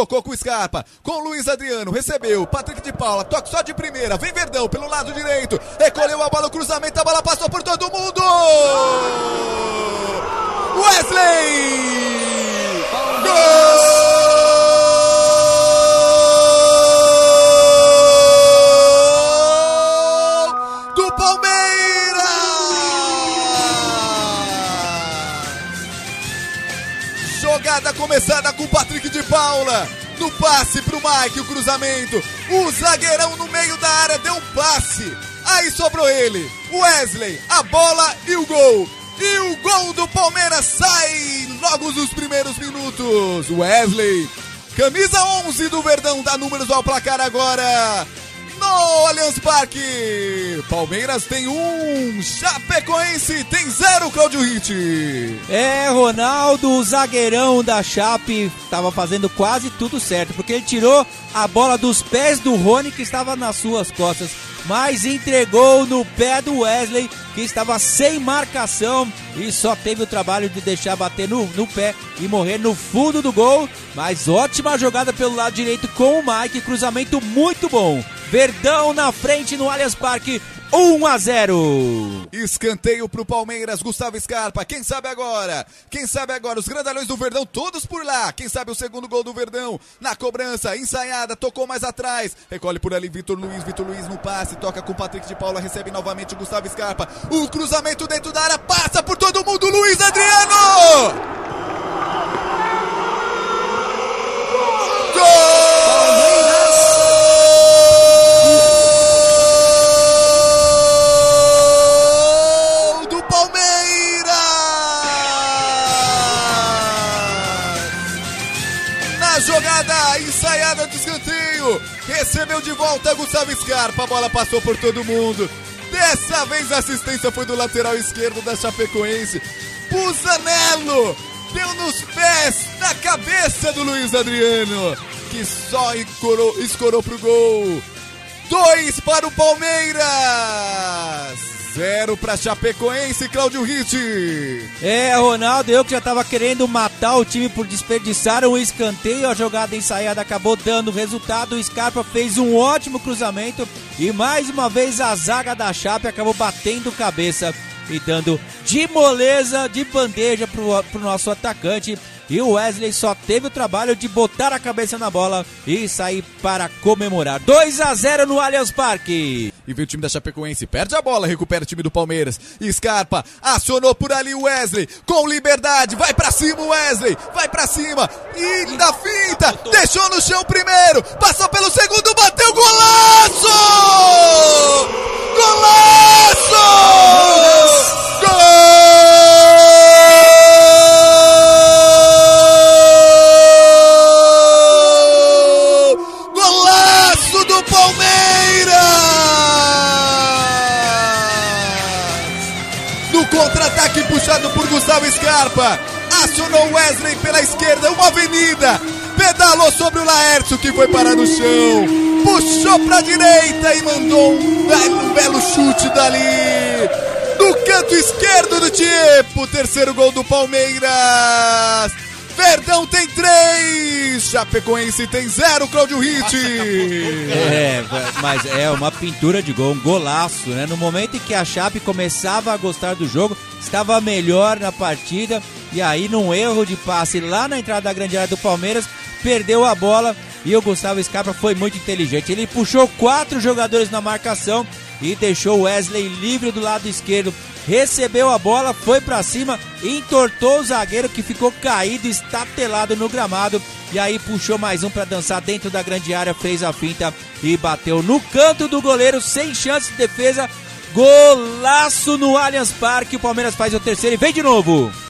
Tocou com o Scarpa, com o Luiz Adriano, recebeu, Patrick de Paula, toque só de primeira, vem Verdão pelo lado direito, recolheu a bola, o cruzamento, a bola passou por todo mundo! Wesley! Jogada começada com o Patrick de Paula. No passe pro Mike, o cruzamento. O zagueirão no meio da área deu um passe. Aí sobrou ele, Wesley, a bola e o gol. E o gol do Palmeiras sai logo nos primeiros minutos. Wesley, camisa 11 do Verdão, dá números ao placar agora. No Allianz Parque, Palmeiras tem um, Chapecoense tem zero, Claudio Ritt. É, Ronaldo, o zagueirão da Chape, estava fazendo quase tudo certo, porque ele tirou a bola dos pés do Rony, que estava nas suas costas, mas entregou no pé do Wesley, que estava sem marcação e só teve o trabalho de deixar bater no, no pé e morrer no fundo do gol. Mas ótima jogada pelo lado direito com o Mike, cruzamento muito bom. Verdão na frente no Allianz Parque, 1 a 0. Escanteio pro Palmeiras, Gustavo Scarpa. Quem sabe agora? Quem sabe agora? Os grandalhões do Verdão, todos por lá. Quem sabe o segundo gol do Verdão? Na cobrança, ensaiada, tocou mais atrás. Recolhe por ali Vitor Luiz, Vitor Luiz no passe, toca com Patrick de Paula, recebe novamente o Gustavo Scarpa. O cruzamento dentro da área, passa por todo mundo, Luiz Adriano! Jogada ensaiada de escanteio, recebeu de volta Gustavo Scarpa, a bola passou por todo mundo. Dessa vez a assistência foi do lateral esquerdo da Chapecoense. Pusanello deu nos pés, na cabeça do Luiz Adriano, que só escorou, escorou pro gol. Dois para o Palmeiras. Zero para Chapecoense, Cláudio Ritt. É, Ronaldo, eu que já tava querendo matar o time por desperdiçar um escanteio. A jogada ensaiada acabou dando resultado. O Scarpa fez um ótimo cruzamento e mais uma vez a zaga da Chape acabou batendo cabeça e dando de moleza, de bandeja pro, pro nosso atacante. E o Wesley só teve o trabalho de botar a cabeça na bola e sair para comemorar. 2 a 0 no Allianz Parque. E vem o time da Chapecoense, perde a bola, recupera o time do Palmeiras. Scarpa acionou por ali o Wesley, com liberdade, vai pra cima o Wesley, vai pra cima, e da finta, deixou no chão primeiro, passou pelo segundo, bateu! Golaço! Do Palmeiras! No contra-ataque puxado por Gustavo Scarpa. Acionou Wesley pela esquerda, uma avenida. Pedalou sobre o Laércio que foi parar no chão. Puxou pra direita e mandou um belo, um belo chute dali. No canto esquerdo do Tiepo. Terceiro gol do Palmeiras. Verdão tem três. Chapecoense tem zero, Cláudio Ritt. É, mas é uma pintura de gol, um golaço, né? No momento em que a Chape começava a gostar do jogo, estava melhor na partida e aí num erro de passe lá na entrada da grande área do Palmeiras, perdeu a bola e o Gustavo Scarpa foi muito inteligente. Ele puxou quatro jogadores na marcação e deixou o Wesley livre do lado esquerdo. Recebeu a bola, foi para cima, entortou o zagueiro que ficou caído, estatelado no gramado. E aí puxou mais um para dançar dentro da grande área, fez a finta e bateu no canto do goleiro, sem chance de defesa. Golaço no Allianz Parque. O Palmeiras faz o terceiro e vem de novo.